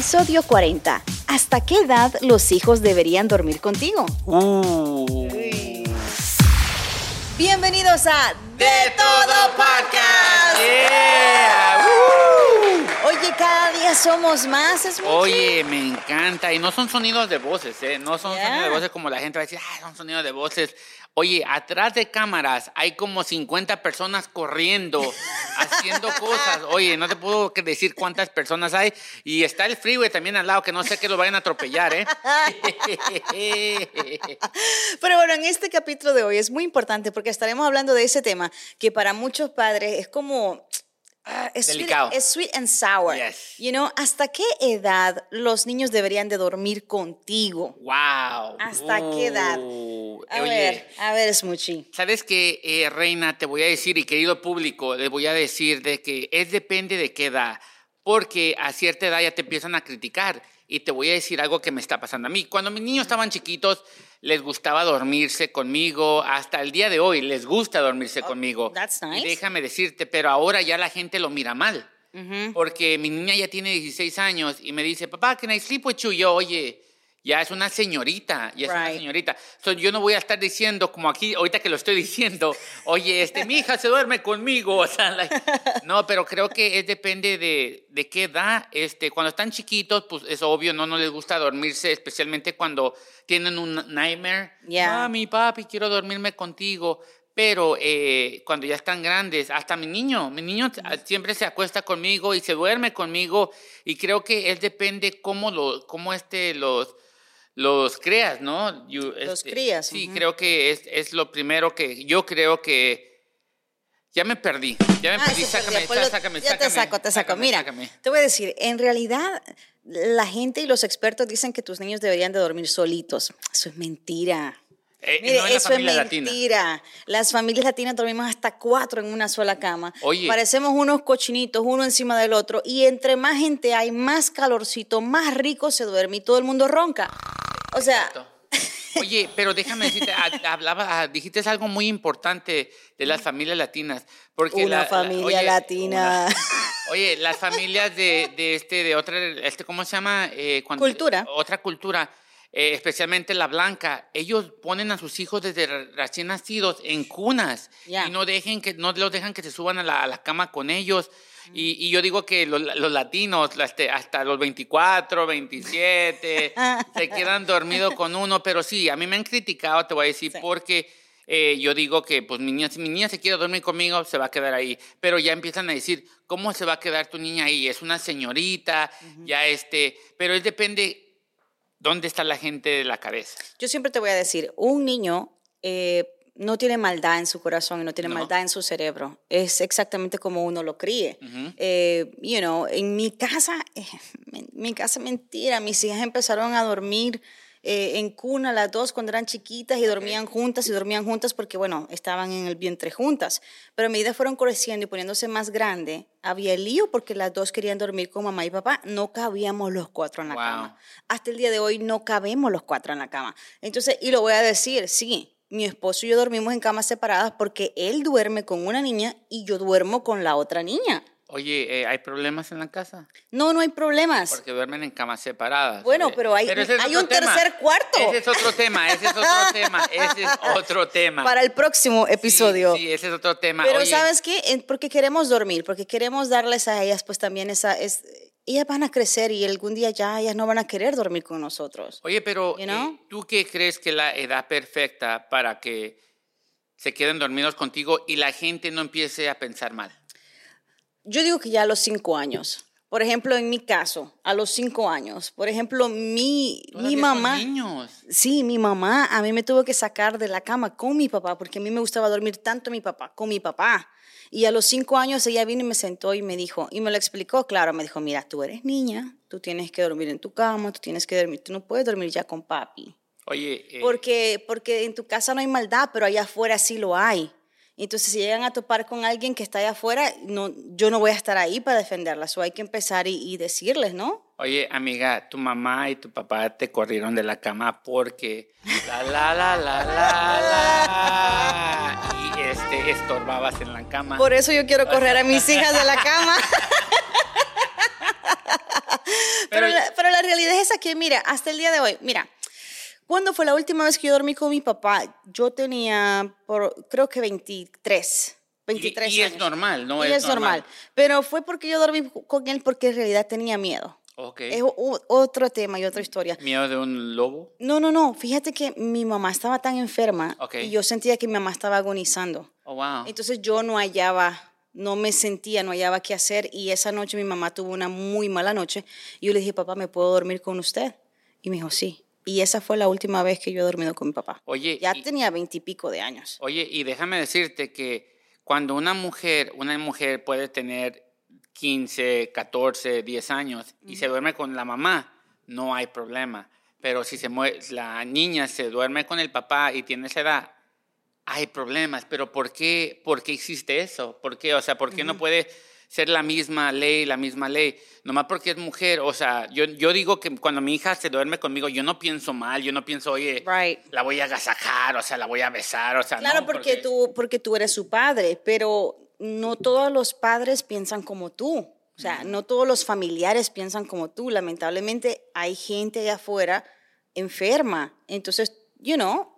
Episodio 40. ¿Hasta qué edad los hijos deberían dormir contigo? Uh. Bienvenidos a De Todo Podcast. Yeah. Oye, cada día somos más. Es muy Oye, me encanta. Y no son sonidos de voces, ¿eh? No son Yeah. sonidos de voces como la gente va a decir, ah, son sonidos de voces. Oye, atrás de cámaras hay como 50 personas corriendo, haciendo cosas. Oye, no te puedo decir cuántas personas hay. Y está el freeway también al lado, que no sé que lo vayan a atropellar, ¿eh? Pero bueno, en este capítulo de hoy es muy importante porque estaremos hablando de ese tema que para muchos padres es como... ah, es, Delicado. Sweet, es sweet and sour. Yes. You know, ¿hasta qué edad los niños deberían de dormir contigo? ¡Wow! ¿Hasta qué edad? A oye, ver, a ver, Smoochie. ¿Sabes qué, eh, Reina? Te voy a decir, y querido público, les voy a decir de que es depende de qué edad, porque a cierta edad ya te empiezan a criticar. Y te voy a decir algo que me está pasando a mí. Cuando mis niños estaban chiquitos, les gustaba dormirse conmigo. Hasta el día de hoy les gusta dormirse conmigo. Oh, that's nice. Y déjame decirte, pero ahora ya la gente lo mira mal. Porque mi niña ya tiene 16 años y me dice, papá, can I sleep with you? Yo, oye, ya es una señorita, ya es una señorita. So, yo no voy a estar diciendo, como aquí, ahorita que lo estoy diciendo, oye, este, mi hija se duerme conmigo. O sea, like, no, pero creo que es depende de, de qué edad. Este, cuando están chiquitos, pues es obvio, no, no les gusta dormirse, especialmente cuando tienen un nightmare. Yeah. Mami, papi, quiero dormirme contigo. Pero eh, cuando ya están grandes, hasta mi niño, mi niño ah, siempre se acuesta conmigo y se duerme conmigo y creo que él depende cómo, lo, cómo este, los, los creas, ¿no? You- Los este, crías, Sí, creo que es, es lo primero que yo creo que... Ya me perdí, ya me Ah, perdí, sácame. Pues lo- sácame, ya sácame. te saco, te saco. sácame, Mira, sácame. te voy a decir, en realidad la gente y los expertos dicen que tus niños deberían de dormir solitos. Eso es mentira. Eh, Mire, no eso es latina. mentira. Las familias latinas dormimos hasta cuatro en una sola cama. Oye. Parecemos unos cochinitos, uno encima del otro. Y entre más gente hay, más calorcito, más rico se duerme y todo el mundo ronca. O sea, Oye, pero déjame decirte, ha- hablaba, ah, dijiste algo muy importante de las familias latinas, porque una la- la- familia oye, latina. una- oye, las familias de, de este, de otra, este, ¿cómo se llama? Eh, cuando- Cultura. Otra cultura, eh, especialmente la blanca. Ellos ponen a sus hijos desde re- recién nacidos en cunas y no dejen que, no los dejan que se suban a la, a la cama con ellos. Y, y yo digo que los, los latinos, este, hasta los 24, 27, se quedan dormidos con uno, pero sí, a mí me han criticado, te voy a decir, Sí. porque eh, yo digo que, pues, mi niña, si mi niña se quiere dormir conmigo, se va a quedar ahí. Pero ya empiezan a decir, ¿cómo se va a quedar tu niña ahí? Es una señorita, ya este, pero es depende dónde está la gente de la cabeza. Yo siempre te voy a decir, un niño eh, no tiene maldad en su corazón y no tiene No. maldad en su cerebro. Es exactamente como uno lo críe. Eh, you know, en mi casa, eh, en mi casa mentira, mis hijas empezaron a dormir eh, en cuna las dos cuando eran chiquitas y dormían juntas y dormían juntas porque, bueno, estaban en el vientre juntas. Pero a medida fueron creciendo y poniéndose más grande, había lío porque las dos querían dormir con mamá y papá. No cabíamos los cuatro en la Wow. cama. Hasta el día de hoy no cabemos los cuatro en la cama. Entonces, y lo voy a decir, sí, mi esposo y yo dormimos en camas separadas porque él duerme con una niña y yo duermo con la otra niña. Oye, eh, ¿hay problemas en la casa? No, no hay problemas. Porque duermen en camas separadas. Bueno, Eh, pero hay- es un tema. tercer cuarto. Ese es otro tema, ese es otro tema, ese es otro tema. Para el próximo episodio. Sí, ese es otro tema. Pero Oye, ¿sabes qué? Porque queremos dormir, porque queremos darles a ellas pues también esa... Es, ellas van a crecer y algún día ya ellas no van a querer dormir con nosotros. Oye, pero You know? eh, ¿tú qué crees que es la edad perfecta para que se queden dormidos contigo y la gente no empiece a pensar mal? Yo digo que ya a los cinco años. Por ejemplo, en mi caso, a los cinco años. Por ejemplo, mi, mi Todavía son mamá... niños. Sí, mi mamá a mí me tuvo que sacar de la cama con mi papá, porque a mí me gustaba dormir tanto mi papá, con mi papá. Y a los cinco años ella vino y me sentó y me dijo, y me lo explicó, claro, me dijo, mira, tú eres niña, tú tienes que dormir en tu cama, tú tienes que dormir, tú no puedes dormir ya con papi. Oye, eh, Porque, porque en tu casa no hay maldad, pero allá afuera sí lo hay. Entonces, si llegan a topar con alguien que está allá afuera, no, yo no voy a estar ahí para defenderlas. O hay que empezar y, y decirles, ¿no? oye, amiga, tu mamá y tu papá te corrieron de la cama porque la la la la la la y este estorbabas en la cama. Por eso yo quiero correr a mis hijas de la cama. pero, Pero- la, pero que, mira, hasta el día de hoy, mira, ¿cuándo fue la última vez que yo dormí con mi papá? Yo tenía, por, creo que 23. 23 y, y años. es normal, ¿no? Y es normal. Pero fue porque yo dormí con él porque en realidad tenía miedo. Ok. Es otro tema y otra historia. ¿Miedo de un lobo? No, no, no. Fíjate que mi mamá estaba tan enferma Ok. y yo sentía que mi mamá estaba agonizando. Oh, wow. Entonces yo no hallaba, no me sentía, no hallaba qué hacer y esa noche mi mamá tuvo una muy mala noche y yo le dije, papá, ¿me puedo dormir con usted? Y me dijo, sí. Y esa fue la última vez que yo he dormido con mi papá. Oye, Ya y- tenía veintipico de años. Oye, y déjame decirte que cuando una mujer, una mujer puede tener 15, 14, 10 años y se duerme con la mamá, no hay problema. Pero si se mue- la niña se duerme con el papá y tiene esa edad, hay problemas. Pero ¿por qué, por qué existe eso? ¿Por qué? O sea, ¿por qué no puede ser la misma ley, la misma ley? Nomás porque es mujer. O sea, yo, yo digo que cuando mi hija se duerme conmigo, yo no pienso mal, yo no pienso, oye, Right. la voy a agasajar, o sea, la voy a besar, o sea, Claro, no, porque, tú, porque tú eres su padre, pero no todos los padres piensan como tú. O sea, no todos los familiares piensan como tú. Lamentablemente hay gente allá afuera enferma. Entonces, you know,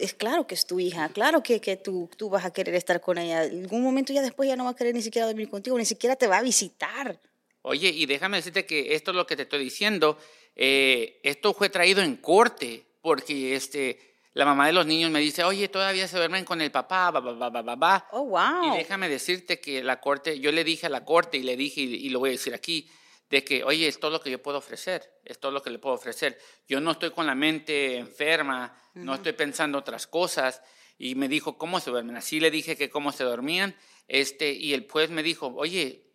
es claro que es tu hija, claro que, que tú, tú vas a querer estar con ella. En algún momento ya después ya no va a querer ni siquiera dormir contigo, ni siquiera te va a visitar. Oye, y déjame decirte que esto es lo que te estoy diciendo. eh, esto fue traído en corte porque este, la mamá de los niños me dice, oye, todavía se duermen con el papá, ba, ba, ba, ba". Oh, wow. Y déjame decirte que la corte, yo le dije a la corte y le dije, y, y lo voy a decir aquí, de que, oye, es todo lo que yo puedo ofrecer, es todo lo que le puedo ofrecer. Yo no estoy con la mente enferma, no estoy pensando otras cosas. Y me dijo, ¿cómo se duermen? Así le dije que cómo se dormían. Este, y el juez me dijo, oye,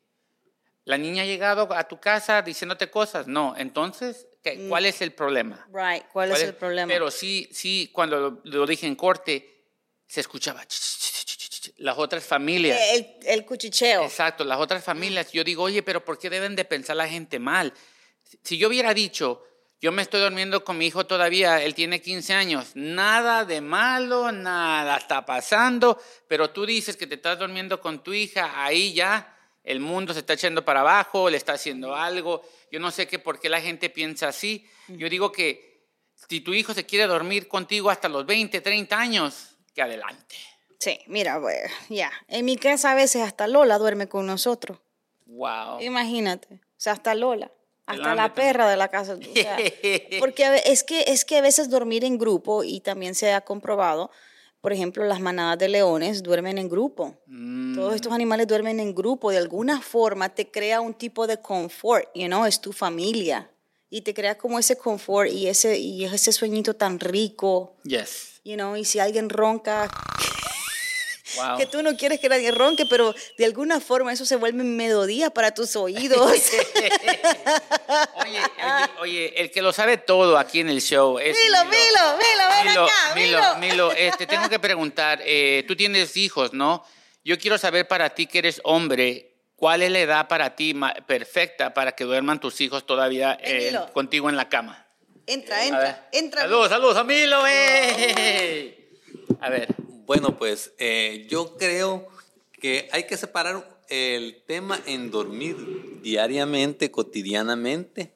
¿la niña ha llegado a tu casa diciéndote cosas? No, entonces, ¿qué- ¿cuál es el problema? Right, ¿cuál, es el problema? Pero sí, sí, cuando lo, lo dije en corte, se escuchaba ch, ch, ch, ch, ch, ch, las otras familias. el, el cuchicheo. Exacto, las otras familias. Yo digo, oye, pero ¿por qué deben de pensar la gente mal? Si- yo hubiera dicho, yo me estoy durmiendo con mi hijo todavía, él tiene 15 años, nada de malo, nada está pasando, pero tú dices que te estás durmiendo con tu hija, ahí ya el mundo se está echando para abajo, le está haciendo algo. Yo no sé qué por qué la gente piensa así. Yo digo que si tu hijo se quiere dormir contigo hasta los 20, 30 años, que adelante. Sí, mira, pues, ya. En mi casa a veces hasta Lola duerme con nosotros. Wow. Imagínate. O sea, hasta Lola. Hasta la perra de la casa. o sea, porque es que, es que a veces dormir en grupo, y también se ha comprobado, por ejemplo, las manadas de leones duermen en grupo. Mm. Todos estos animales duermen en grupo. De alguna forma te crea un tipo de confort, you know, es tu familia. Y te crea como ese confort y ese, y ese sueñito tan rico, Yes. you know, y si alguien ronca, Wow. que tú no quieres que nadie ronque, pero de alguna forma eso se vuelve melodía para tus oídos. Oye, el, oye, el que lo sabe todo aquí en el show es. Milo, Milo, Milo, ven Milo, acá, Milo, Milo. Milo, este, tengo que preguntar, eh, tú tienes hijos, ¿no? Yo quiero saber para ti que eres hombre, ¿cuál es la edad para ti perfecta para que duerman tus hijos todavía Ven, eh, Milo. contigo en la cama? Entra, entra, entra. Saludos, saludos a Milo, ¡eh! A ver, Bueno, pues eh, yo creo que hay que separar el tema en dormir diariamente, cotidianamente,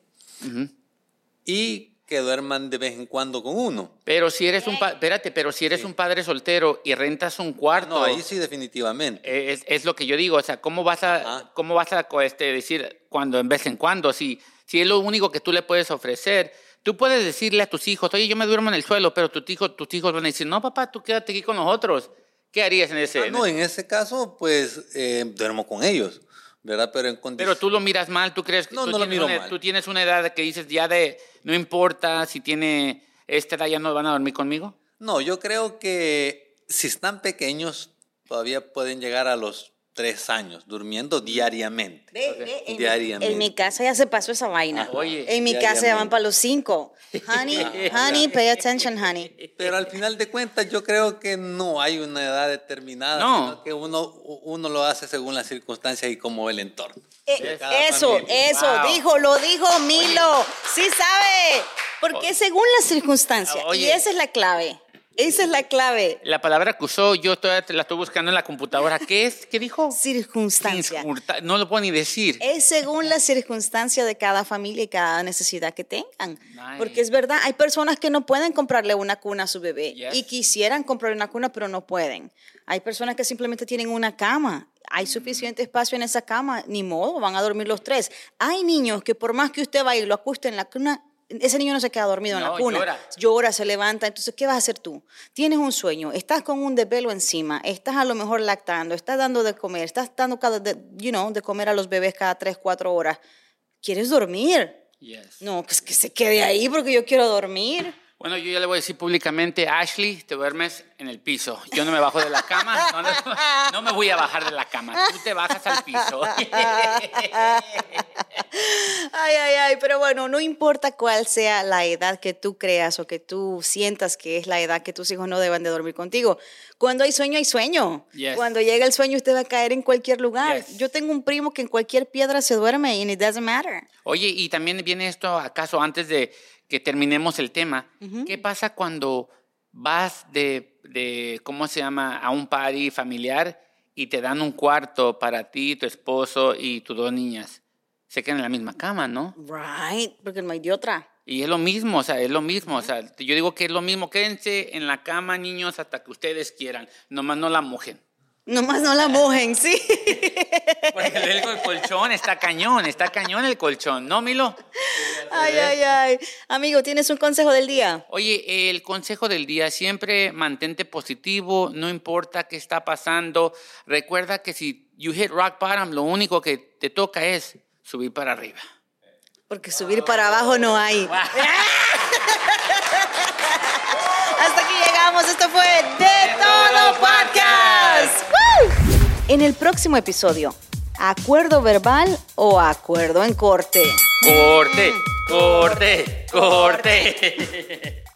y que duerman de vez en cuando con uno. pero si eres un, pa- espérate, pero si eres un padre soltero y rentas un cuarto, No, ahí sí definitivamente. Eh, Es, es lo que yo digo, o sea, ¿cómo vas a, Ah. cómo vas a este, decir cuando en vez en cuando? Si, si es lo único que tú le puedes ofrecer, tú puedes decirle a tus hijos, oye, yo me duermo en el suelo, pero tus hijos, tus hijos van a decir, no, papá, tú quédate aquí con nosotros. ¿Qué harías en ese? Ah, no, en ese caso, pues eh, duermo con ellos, ¿verdad? Pero en Pero condiciones... tú lo miras mal, tú crees que No, tú, no lo miro una, mal. tú tienes una edad que dices ya de, no importa si tiene esta edad, ya no van a dormir conmigo. No, yo creo que si están pequeños, todavía pueden llegar a los tres años, durmiendo diariamente. Ve, ve, en, mi- Diariamente. en mi casa ya se pasó esa vaina. Ah, oye, en mi casa ya van para los cinco. Honey, honey, pay attention, honey. Pero al final de cuentas yo creo que no hay una edad determinada, No. sino que uno, uno lo hace según las circunstancias y como el entorno. Eh, eso, familia. eso, Wow. dijo, lo dijo Milo. Sí sabe. Porque según las circunstancias, Oye. y esa es la clave. Esa es la clave. La palabra que usó, yo todavía la estoy buscando en la computadora. ¿Qué es? ¿Qué dijo? Circunstancia. Circunsta- No lo puedo ni decir. Es según la circunstancia de cada familia y cada necesidad que tengan. Nice. Porque es verdad, hay personas que no pueden comprarle una cuna a su bebé Yes. y quisieran comprarle una cuna, pero no pueden. Hay personas que simplemente tienen una cama. Hay Mm. suficiente espacio en esa cama, ni modo, van a dormir los tres. Hay niños que por más que usted vaya y lo acueste en la cuna, ese niño no se queda dormido en la cuna. llora. Llora, se levanta. Entonces, ¿qué vas a hacer tú? Tienes un sueño, estás con un desvelo encima, estás a lo mejor lactando, estás dando de comer, estás dando cada, de, you know, de comer a los bebés cada tres, cuatro horas. ¿Quieres dormir? Yes. No, pues que se quede ahí porque yo quiero dormir. Bueno, yo ya le voy a decir públicamente, Ashley, te duermes en el piso. Yo no me bajo de la cama, no, no, no me voy a bajar de la cama. Tú te bajas al piso. Ay, ay, ay, pero bueno, no importa cuál sea la edad que tú creas o que tú sientas que es la edad que tus hijos no deben de dormir contigo. Cuando hay sueño, hay sueño. Yes. Cuando llega el sueño, usted va a caer en cualquier lugar. Yes. Yo tengo un primo que en cualquier piedra se duerme y it doesn't matter. Oye, y también viene esto acaso antes de que terminemos el tema. ¿Qué pasa cuando vas de, de, ¿cómo se llama?, a un party familiar y te dan un cuarto para ti, tu esposo y tus dos niñas? Se quedan en la misma cama, ¿no? Right, porque no hay de otra. Y es lo mismo, o sea, es lo mismo. O sea, yo digo que es lo mismo. Quédense en la cama, niños, hasta que ustedes quieran. Nomás no la mojen. Nomás no la mojen, sí. Porque el, el colchón está cañón, está cañón el colchón, ¿no, Milo? Ay, ay, ay. Amigo, ¿tienes un consejo del día? Oye, el consejo del día, siempre mantente positivo, no importa qué está pasando. Recuerda que si you hit rock bottom, lo único que te toca es subir para arriba. Porque subir para abajo no hay. Hasta aquí llegamos. Esto fue De Todo Podcast. ¡Woo! En el próximo episodio, ¿acuerdo verbal o acuerdo en corte? Corte, corte, corte.